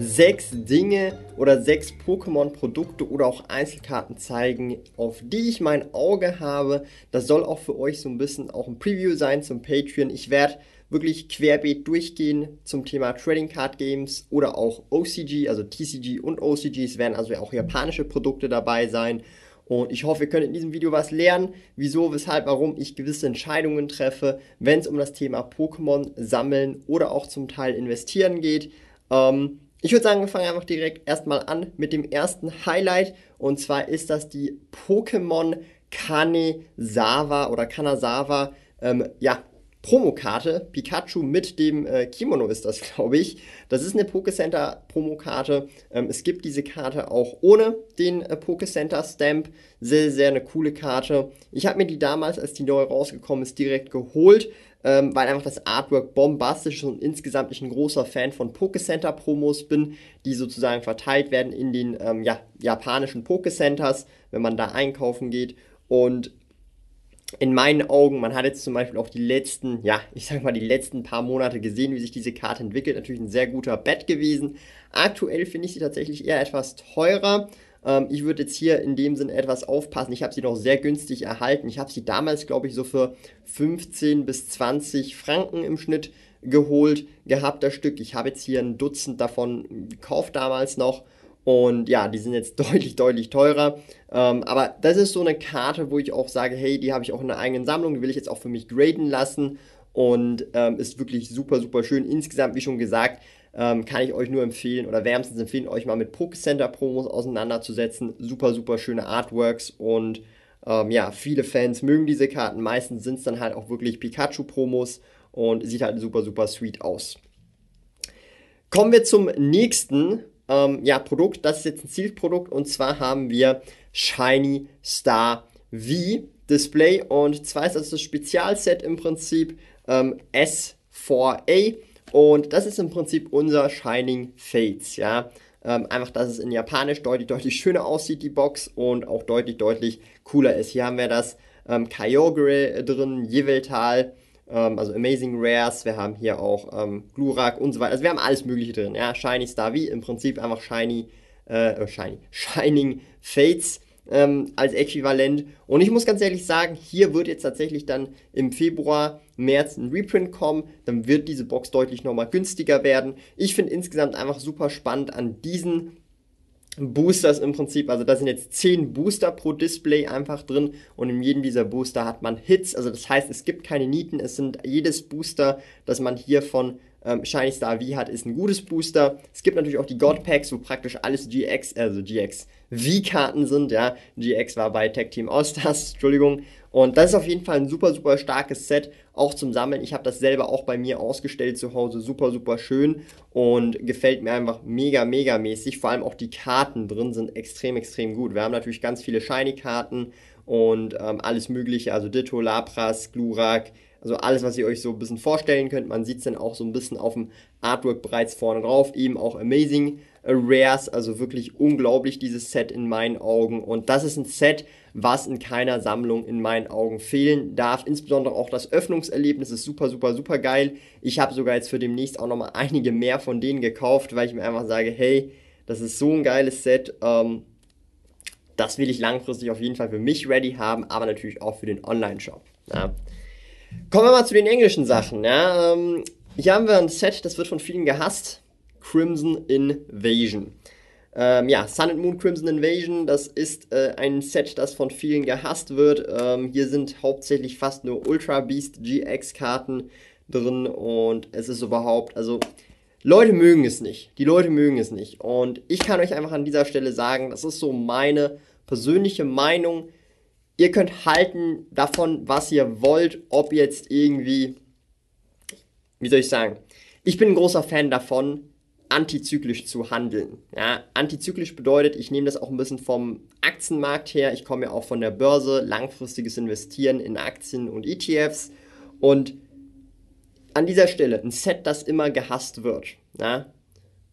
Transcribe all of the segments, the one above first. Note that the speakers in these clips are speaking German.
sechs Dinge oder sechs Pokémon-Produkte oder auch Einzelkarten zeigen, auf die ich mein Auge habe. Das soll auch für euch so ein bisschen auch ein Preview sein zum Patreon. Ich werde wirklich querbeet durchgehen zum Thema Trading Card Games oder auch OCG, also TCG und OCG. Es werden also auch japanische Produkte dabei sein. Und ich hoffe, ihr könnt in diesem Video was lernen, wieso, weshalb, warum ich gewisse Entscheidungen treffe, wenn es um das Thema Pokémon sammeln oder auch zum Teil investieren geht. Ähm, ich würde sagen, wir fangen einfach direkt erstmal an mit dem ersten Highlight. Und zwar ist das die Pokémon Kanesawa oder Kanazawa ähm, ja, Promokarte. Pikachu mit dem äh, Kimono ist das, glaube ich. Das ist eine Pokécenter Promokarte. Ähm, es gibt diese Karte auch ohne den äh, Pokécenter Stamp. Sehr, sehr eine coole Karte. Ich habe mir die damals, als die neu rausgekommen ist, direkt geholt ähm, weil einfach das Artwork bombastisch ist und insgesamt ich ein großer Fan von Pokécenter Promos bin, die sozusagen verteilt werden in den ähm, ja, japanischen Pokécenters, wenn man da einkaufen geht. Und in meinen Augen, man hat jetzt zum Beispiel auch die letzten, ja, ich sag mal, die letzten paar Monate gesehen, wie sich diese Karte entwickelt. Natürlich ein sehr guter Bet gewesen. Aktuell finde ich sie tatsächlich eher etwas teurer. Ähm, ich würde jetzt hier in dem Sinn etwas aufpassen. Ich habe sie noch sehr günstig erhalten. Ich habe sie damals, glaube ich, so für 15 bis 20 Franken im Schnitt geholt gehabt, das Stück. Ich habe jetzt hier ein Dutzend davon gekauft damals noch. Und ja, die sind jetzt deutlich, deutlich teurer. Ähm, aber das ist so eine Karte, wo ich auch sage, hey, die habe ich auch in der eigenen Sammlung, die will ich jetzt auch für mich graden lassen. Und ähm, ist wirklich super, super schön. Insgesamt, wie schon gesagt, ähm, kann ich euch nur empfehlen oder wärmstens empfehlen, euch mal mit Pokécenter Promos auseinanderzusetzen. Super, super schöne Artworks und ähm, ja, viele Fans mögen diese Karten. Meistens sind es dann halt auch wirklich Pikachu-Promos und sieht halt super, super sweet aus. Kommen wir zum nächsten ähm, ja, Produkt. Das ist jetzt ein Zielprodukt und zwar haben wir Shiny Star V Display und zwar ist das das Spezialset im Prinzip ähm, S4A und das ist im Prinzip unser Shining Fates, ja. Ähm, einfach, dass es in Japanisch deutlich, deutlich schöner aussieht, die Box, und auch deutlich, deutlich cooler ist. Hier haben wir das ähm, Kyogre drin, Yveltal, ähm, also Amazing Rares, wir haben hier auch ähm, Glurak und so weiter. Also wir haben alles mögliche drin, ja. Shiny Star wie im Prinzip einfach Shiny, äh, Shiny, Shining Fates ähm, als Äquivalent. Und ich muss ganz ehrlich sagen, hier wird jetzt tatsächlich dann im Februar, März ein Reprint kommen. Dann wird diese Box deutlich nochmal günstiger werden. Ich finde insgesamt einfach super spannend an diesen Boosters im Prinzip, also da sind jetzt 10 Booster pro Display einfach drin und in jedem dieser Booster hat man Hits, also das heißt, es gibt keine Nieten, es sind jedes Booster, das man hier von ähm, Shiny Star V hat, ist ein gutes Booster. Es gibt natürlich auch die God Packs, wo praktisch alles GX, also GX V-Karten sind, ja. GX war bei Tech Team All-Stars, Entschuldigung. Und das ist auf jeden Fall ein super, super starkes Set, auch zum Sammeln. Ich habe das selber auch bei mir ausgestellt zu Hause, super, super schön und gefällt mir einfach mega, mega mäßig. Vor allem auch die Karten drin sind extrem, extrem gut. Wir haben natürlich ganz viele Shiny-Karten und ähm, alles mögliche, also Ditto, Lapras, Glurak, also alles, was ihr euch so ein bisschen vorstellen könnt. Man sieht es dann auch so ein bisschen auf dem Artwork bereits vorne drauf. Eben auch Amazing Rares, also wirklich unglaublich dieses Set in meinen Augen. Und das ist ein Set, was in keiner Sammlung in meinen Augen fehlen darf. Insbesondere auch das Öffnungserlebnis ist super, super, super geil. Ich habe sogar jetzt für demnächst auch nochmal einige mehr von denen gekauft, weil ich mir einfach sage, hey, das ist so ein geiles Set. Ähm, das will ich langfristig auf jeden Fall für mich ready haben, aber natürlich auch für den Online-Shop. Ja. Kommen wir mal zu den englischen Sachen. Ja. Ähm, hier haben wir ein Set, das wird von vielen gehasst. Crimson Invasion. Ähm, ja, Sun and Moon Crimson Invasion, das ist äh, ein Set, das von vielen gehasst wird. Ähm, hier sind hauptsächlich fast nur Ultra Beast GX Karten drin und es ist überhaupt, also Leute mögen es nicht. Die Leute mögen es nicht. Und ich kann euch einfach an dieser Stelle sagen, das ist so meine persönliche Meinung ihr könnt halten davon, was ihr wollt, ob jetzt irgendwie, wie soll ich sagen, ich bin ein großer Fan davon, antizyklisch zu handeln. Ja, antizyklisch bedeutet, ich nehme das auch ein bisschen vom Aktienmarkt her. Ich komme ja auch von der Börse, langfristiges Investieren in Aktien und ETFs. Und an dieser Stelle ein Set, das immer gehasst wird. Ja,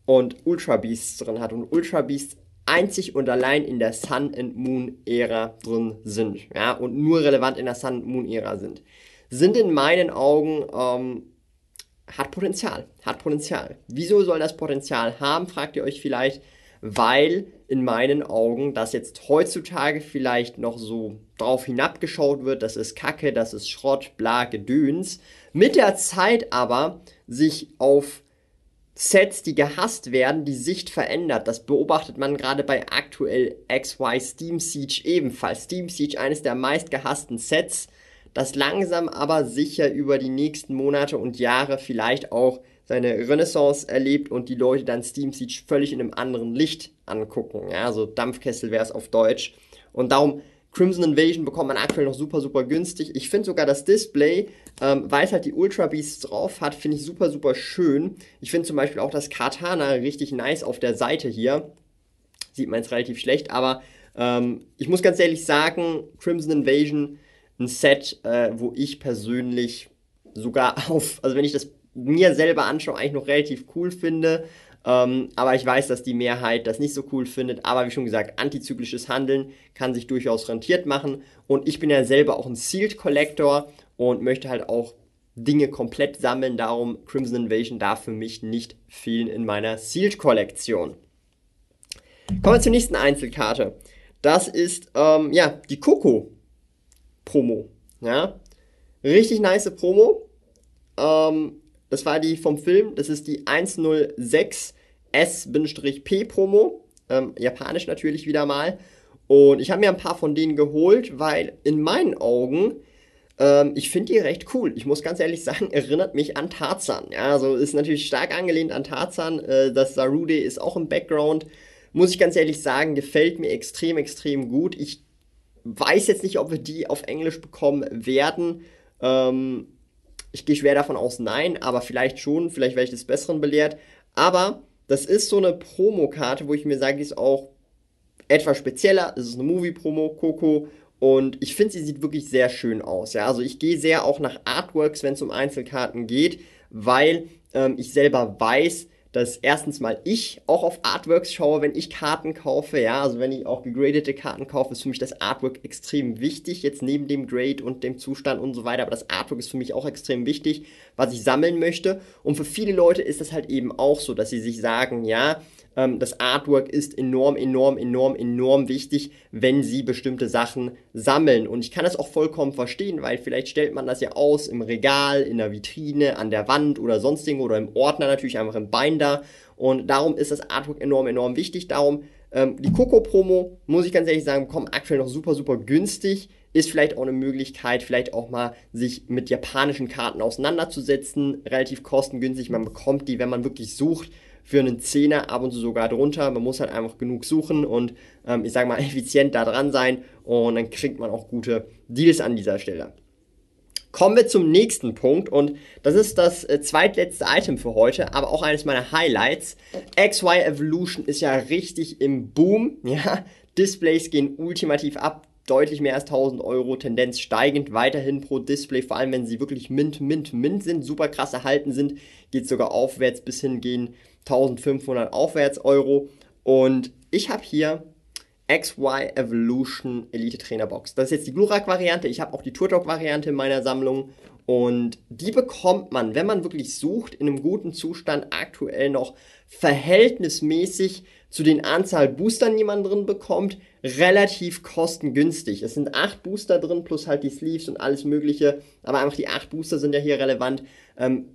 und Ultra Beasts drin hat und Ultra Beasts einzig und allein in der Sun and Moon Ära drin sind, ja, und nur relevant in der Sun and Moon Ära sind, sind in meinen Augen ähm, hat Potenzial, hat Potenzial. Wieso soll das Potenzial haben, fragt ihr euch vielleicht, weil in meinen Augen das jetzt heutzutage vielleicht noch so drauf hinabgeschaut wird, das ist Kacke, das ist Schrott, bla, Gedöns, mit der Zeit aber sich auf Sets, die gehasst werden, die Sicht verändert. Das beobachtet man gerade bei aktuell XY Steam Siege ebenfalls. Steam Siege, eines der meist gehassten Sets, das langsam aber sicher über die nächsten Monate und Jahre vielleicht auch seine Renaissance erlebt und die Leute dann Steam Siege völlig in einem anderen Licht angucken. Ja, so Dampfkessel wäre es auf Deutsch. Und darum Crimson Invasion bekommt man aktuell noch super, super günstig. Ich finde sogar das Display, ähm, weil es halt die Ultra Beasts drauf hat, finde ich super, super schön. Ich finde zum Beispiel auch das Katana richtig nice auf der Seite hier. Sieht man jetzt relativ schlecht, aber ähm, ich muss ganz ehrlich sagen, Crimson Invasion, ein Set, äh, wo ich persönlich sogar auf, also wenn ich das mir selber anschaue, eigentlich noch relativ cool finde. Ähm, aber ich weiß, dass die Mehrheit das nicht so cool findet. Aber wie schon gesagt, antizyklisches Handeln kann sich durchaus rentiert machen. Und ich bin ja selber auch ein Sealed Collector und möchte halt auch Dinge komplett sammeln. Darum Crimson Invasion darf für mich nicht fehlen in meiner Sealed Kollektion. Kommen wir zur nächsten Einzelkarte. Das ist ähm, ja die Coco Promo. Ja, richtig nice Promo. Ähm, das war die vom Film. Das ist die 106 S-P Promo. Ähm, japanisch natürlich wieder mal. Und ich habe mir ein paar von denen geholt, weil in meinen Augen, ähm, ich finde die recht cool. Ich muss ganz ehrlich sagen, erinnert mich an Tarzan. Ja, also ist natürlich stark angelehnt an Tarzan. Äh, das Sarude ist auch im Background. Muss ich ganz ehrlich sagen, gefällt mir extrem, extrem gut. Ich weiß jetzt nicht, ob wir die auf Englisch bekommen werden. Ähm, ich gehe schwer davon aus, nein, aber vielleicht schon. Vielleicht werde ich des Besseren belehrt. Aber das ist so eine Promokarte, wo ich mir sage, die ist auch etwas spezieller. Es ist eine Movie-Promo, Coco. Und ich finde, sie sieht wirklich sehr schön aus. Ja, also ich gehe sehr auch nach Artworks, wenn es um Einzelkarten geht, weil ähm, ich selber weiß, dass erstens mal ich auch auf Artworks schaue, wenn ich Karten kaufe. Ja, also wenn ich auch gegradete Karten kaufe, ist für mich das Artwork extrem wichtig. Jetzt neben dem Grade und dem Zustand und so weiter. Aber das Artwork ist für mich auch extrem wichtig, was ich sammeln möchte. Und für viele Leute ist das halt eben auch so, dass sie sich sagen, ja, ähm, das Artwork ist enorm, enorm, enorm, enorm wichtig, wenn sie bestimmte Sachen sammeln. Und ich kann das auch vollkommen verstehen, weil vielleicht stellt man das ja aus im Regal, in der Vitrine, an der Wand oder sonst irgendwo oder im Ordner natürlich einfach im Binder. Und darum ist das Artwork enorm, enorm wichtig. Darum ähm, die Coco-Promo, muss ich ganz ehrlich sagen, kommt aktuell noch super, super günstig. Ist vielleicht auch eine Möglichkeit, vielleicht auch mal sich mit japanischen Karten auseinanderzusetzen. Relativ kostengünstig. Man bekommt die, wenn man wirklich sucht, für einen Zehner ab und zu sogar drunter. Man muss halt einfach genug suchen und ähm, ich sage mal effizient da dran sein und dann kriegt man auch gute Deals an dieser Stelle. Kommen wir zum nächsten Punkt und das ist das äh, zweitletzte Item für heute, aber auch eines meiner Highlights. XY Evolution ist ja richtig im Boom, ja. Displays gehen ultimativ ab, deutlich mehr als 1000 Euro, Tendenz steigend weiterhin pro Display, vor allem wenn sie wirklich mint, mint, mint sind, super krass erhalten sind, geht sogar aufwärts bis hin gehen 1500 aufwärts Euro. Und ich habe hier XY Evolution Elite Trainer Box. Das ist jetzt die Glurak-Variante. Ich habe auch die Turtok-Variante in meiner Sammlung. Und die bekommt man, wenn man wirklich sucht, in einem guten Zustand aktuell noch verhältnismäßig zu den Anzahl Boostern, die man drin bekommt, relativ kostengünstig. Es sind acht Booster drin, plus halt die Sleeves und alles mögliche. Aber einfach die acht Booster sind ja hier relevant. Ähm,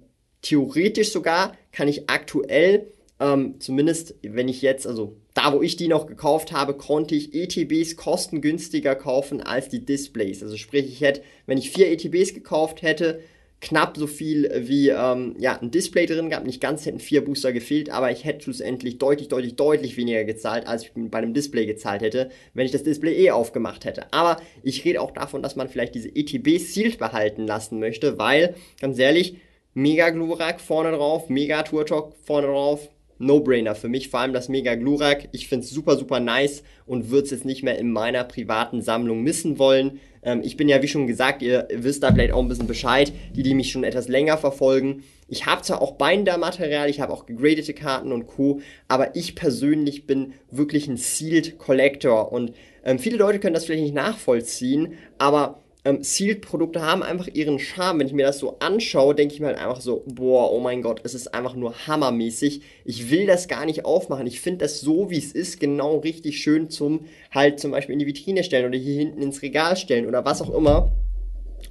theoretisch sogar kann ich aktuell, ähm, zumindest wenn ich jetzt, also da wo ich die noch gekauft habe, konnte ich ETBs kostengünstiger kaufen als die Displays. Also sprich, ich hätte, wenn ich vier ETBs gekauft hätte, knapp so viel wie ähm, ja, ein Display drin gehabt. Nicht ganz hätten vier Booster gefehlt, aber ich hätte schlussendlich deutlich, deutlich, deutlich weniger gezahlt, als ich bei einem Display gezahlt hätte, wenn ich das Display eh aufgemacht hätte. Aber ich rede auch davon, dass man vielleicht diese ETBs sealed behalten lassen möchte, weil, ganz ehrlich, Mega Glurak vorne drauf, Mega Turtok vorne drauf, No-Brainer für mich, vor allem das Mega Glurak. Ich finde es super, super nice und würde es jetzt nicht mehr in meiner privaten Sammlung missen wollen. Ähm, ich bin ja, wie schon gesagt, ihr wisst da vielleicht auch ein bisschen Bescheid, die, die mich schon etwas länger verfolgen. Ich habe zwar auch Binder-Material, ich habe auch gegradete Karten und Co., aber ich persönlich bin wirklich ein Sealed Collector und ähm, viele Leute können das vielleicht nicht nachvollziehen, aber ähm, Sealed-Produkte haben einfach ihren Charme. Wenn ich mir das so anschaue, denke ich mir halt einfach so, boah, oh mein Gott, es ist einfach nur hammermäßig. Ich will das gar nicht aufmachen. Ich finde das so, wie es ist, genau richtig schön zum halt zum Beispiel in die Vitrine stellen oder hier hinten ins Regal stellen oder was auch immer.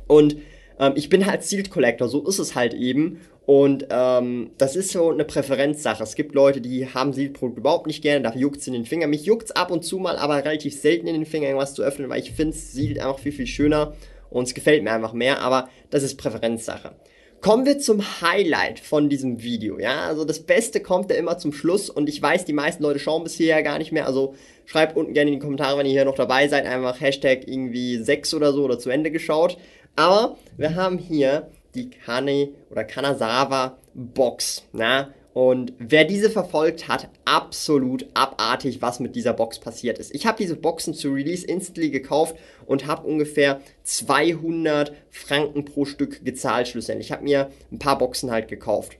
Und ähm, ich bin halt Sealed Collector, so ist es halt eben. Und ähm, das ist so eine Präferenzsache. Es gibt Leute, die haben Sealed-Produkte überhaupt nicht gerne, da juckt es in den Fingern. Mich juckt es ab und zu mal, aber relativ selten in den Fingern irgendwas zu öffnen, weil ich finde Sealed einfach viel, viel schöner und es gefällt mir einfach mehr, aber das ist Präferenzsache. Kommen wir zum Highlight von diesem Video, ja, also das Beste kommt ja immer zum Schluss und ich weiß, die meisten Leute schauen bis hierher gar nicht mehr, also schreibt unten gerne in die Kommentare, wenn ihr hier noch dabei seid, einfach Hashtag irgendwie 6 oder so oder zu Ende geschaut, aber wir haben hier die Kane oder Kanazawa Box. Na? Und wer diese verfolgt hat, absolut abartig, was mit dieser Box passiert ist. Ich habe diese Boxen zu Release instantly gekauft und habe ungefähr 200 Franken pro Stück gezahlt schlussendlich. Ich habe mir ein paar Boxen halt gekauft.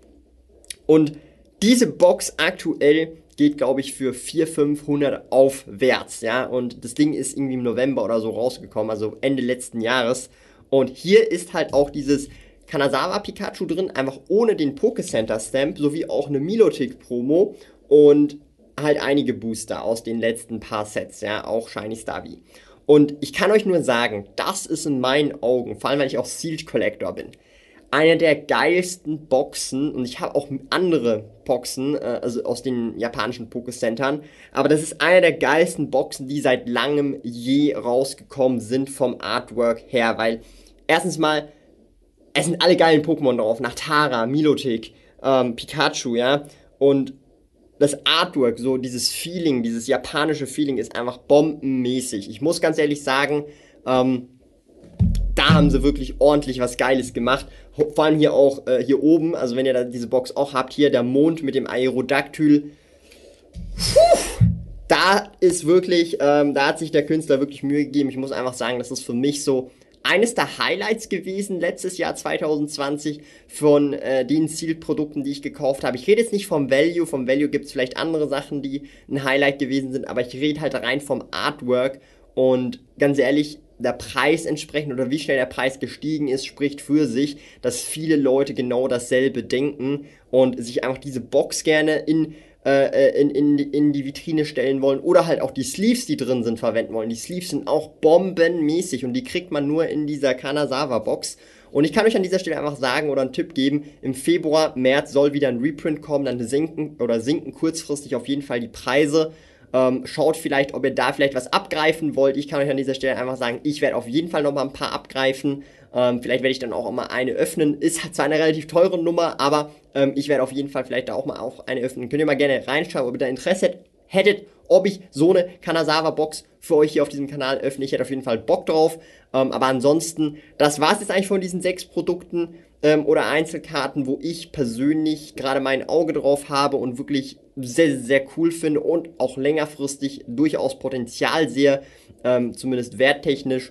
Und diese Box aktuell geht, glaube ich, für 400, 500 aufwärts, ja. Und das Ding ist irgendwie im November oder so rausgekommen, also Ende letzten Jahres. Und hier ist halt auch dieses Kanazawa Pikachu drin, einfach ohne den Pokécenter Stamp, sowie auch eine Milotic Promo und halt einige Booster aus den letzten paar Sets, ja, auch Shiny Starvie. Und ich kann euch nur sagen, das ist in meinen Augen, vor allem weil ich auch Sealed Collector bin, eine der geilsten Boxen und ich habe auch andere Boxen, äh, also aus den japanischen Pokécentern, aber das ist eine der geilsten Boxen, die seit langem je rausgekommen sind vom Artwork her, weil erstens mal es sind alle geilen Pokémon drauf. Nachtara, Milotic, ähm, Pikachu, ja. Und das Artwork, so dieses Feeling, dieses japanische Feeling ist einfach bombenmäßig. Ich muss ganz ehrlich sagen, ähm, da haben sie wirklich ordentlich was Geiles gemacht. Vor allem hier auch, äh, hier oben, also wenn ihr da diese Box auch habt, hier der Mond mit dem Aerodactyl. Puh, da ist wirklich, ähm, da hat sich der Künstler wirklich Mühe gegeben. Ich muss einfach sagen, das ist für mich so eines der Highlights gewesen letztes Jahr 2020 von äh, den Zielprodukten, die ich gekauft habe. Ich rede jetzt nicht vom Value, vom Value gibt es vielleicht andere Sachen, die ein Highlight gewesen sind, aber ich rede halt rein vom Artwork und ganz ehrlich, der Preis entsprechend oder wie schnell der Preis gestiegen ist, spricht für sich, dass viele Leute genau dasselbe denken und sich einfach diese Box gerne in äh, äh, in, in, in die Vitrine stellen wollen oder halt auch die Sleeves, die drin sind, verwenden wollen. Die Sleeves sind auch bombenmäßig und die kriegt man nur in dieser Kanazawa Box. Und ich kann euch an dieser Stelle einfach sagen oder einen Tipp geben, im Februar, März soll wieder ein Reprint kommen, dann sinken oder sinken kurzfristig auf jeden Fall die Preise. Ähm, schaut vielleicht, ob ihr da vielleicht was abgreifen wollt. Ich kann euch an dieser Stelle einfach sagen, ich werde auf jeden Fall noch mal ein paar abgreifen. Ähm, vielleicht werde ich dann auch immer eine öffnen. Ist zwar eine relativ teure Nummer, aber ähm, ich werde auf jeden Fall vielleicht da auch mal auch eine öffnen. Könnt ihr mal gerne reinschauen, ob ihr da Interesse hättet, ob ich so eine Kanazawa-Box für euch hier auf diesem Kanal öffne. Ich hätte auf jeden Fall Bock drauf. Ähm, aber ansonsten, das war es jetzt eigentlich von diesen sechs Produkten ähm, oder Einzelkarten, wo ich persönlich gerade mein Auge drauf habe und wirklich sehr, sehr cool finde und auch längerfristig durchaus Potenzial sehe, ähm, zumindest werttechnisch.